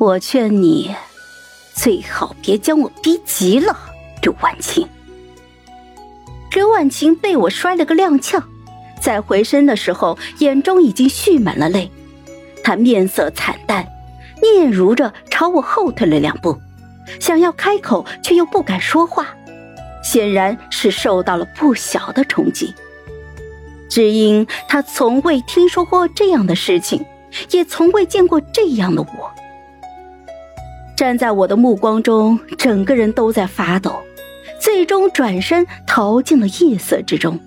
我劝你最好别将我逼急了，刘婉晴。刘婉晴被我摔了个踉跄，在回身的时候，眼中已经蓄满了泪，她面色惨淡，嗫嚅着朝我后退了两步，想要开口却又不敢说话，显然是受到了不小的冲击。只因她从未听说过这样的事情，也从未见过这样的我。站在我的目光中，整个人都在发抖，最终转身逃进了夜色之中。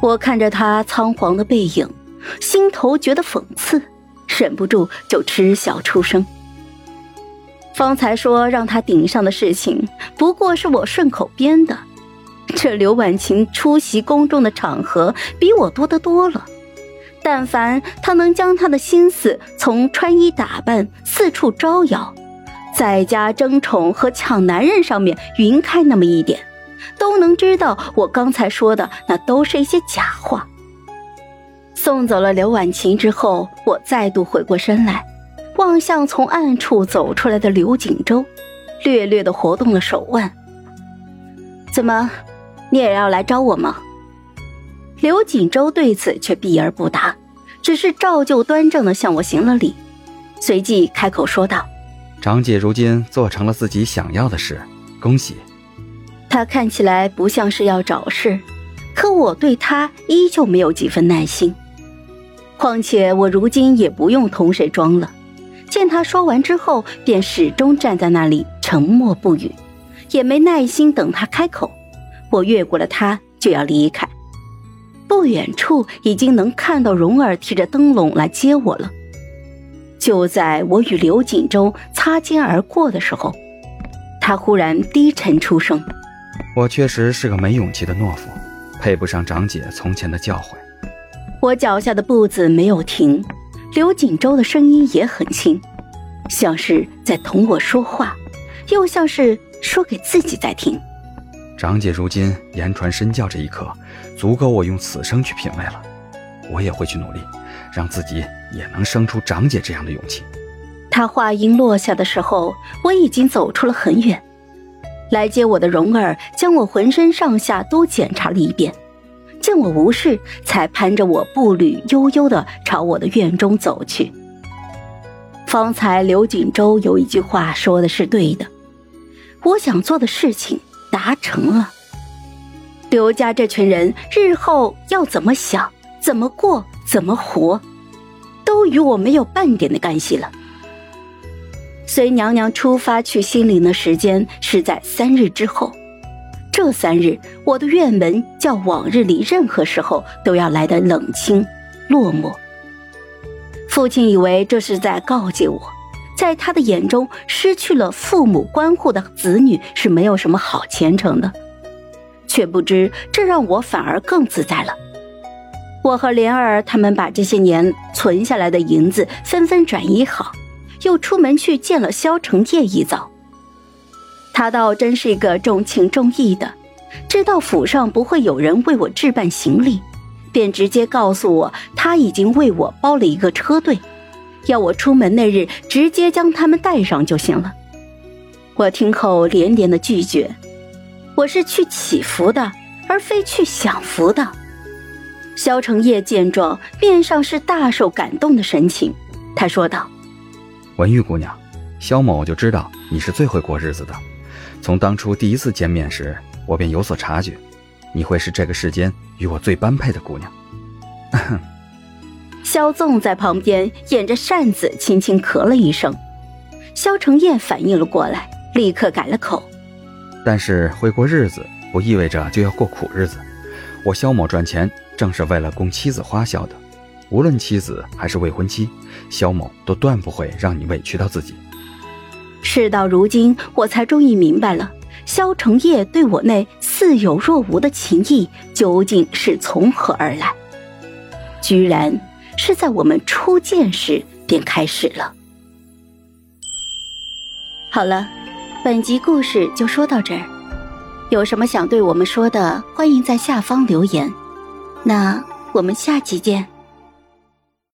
我看着他仓皇的背影，心头觉得讽刺，忍不住就嗤笑出声。方才说让他顶上的事情，不过是我顺口编的。这刘婉晴出席公众的场合比我多得多了。但凡他能将他的心思从穿衣打扮、四处招摇、在家争宠和抢男人上面匀开那么一点，都能知道我刚才说的那都是一些假话。送走了刘婉晴之后，我再度回过身来，望向从暗处走出来的刘锦州，略略的活动了手腕。怎么，你也要来招我吗？刘锦州对此却避而不答，只是照旧端正的向我行了礼，随即开口说道：“长姐如今做成了自己想要的事，恭喜。”他看起来不像是要找事，可我对他依旧没有几分耐心。况且我如今也不用同谁装了。见他说完之后，便始终站在那里沉默不语，也没耐心等他开口。我越过了他就要离开。不远处已经能看到蓉儿提着灯笼来接我了。就在我与刘锦州擦肩而过的时候，他忽然低沉出声：“我确实是个没勇气的懦夫，配不上长姐从前的教诲。”我脚下的步子没有停，刘锦州的声音也很轻，像是在同我说话，又像是说给自己在听。长姐如今言传身教这一刻，足够我用此生去品味了。我也会去努力，让自己也能生出长姐这样的勇气。他话音落下的时候，我已经走出了很远。来接我的蓉儿将我浑身上下都检查了一遍，见我无事，才攀着我步履悠悠的朝我的院中走去。方才刘锦州有一句话说的是对的，我想做的事情。达成了，刘家这群人日后要怎么想、怎么过、怎么活，都与我没有半点的干系了。随娘娘出发去新陵的时间是在三日之后，这三日我的院门较往日里任何时候都要来的冷清落寞。父亲以为这是在告诫我。在他的眼中，失去了父母关护的子女是没有什么好前程的，却不知这让我反而更自在了。我和莲儿他们把这些年存下来的银子纷纷转移好，又出门去见了萧承业一遭。他倒真是一个重情重义的，知道府上不会有人为我置办行李，便直接告诉我他已经为我包了一个车队。要我出门那日直接将他们带上就行了。我听后连连的拒绝。我是去祈福的，而非去享福的。萧承业见状，面上是大受感动的神情。他说道：“文玉姑娘，萧某就知道你是最会过日子的。从当初第一次见面时，我便有所察觉，你会是这个世间与我最般配的姑娘。”萧纵在旁边掩着扇子，轻轻咳了一声。萧承业反应了过来，立刻改了口：“但是会过日子，不意味着就要过苦日子。我萧某赚钱，正是为了供妻子花销的。无论妻子还是未婚妻，萧某都断不会让你委屈到自己。”事到如今，我才终于明白了萧承业对我那似有若无的情谊究竟是从何而来，居然。是在我们初见时便开始了。好了，本集故事就说到这儿。有什么想对我们说的，欢迎在下方留言。那我们下集见。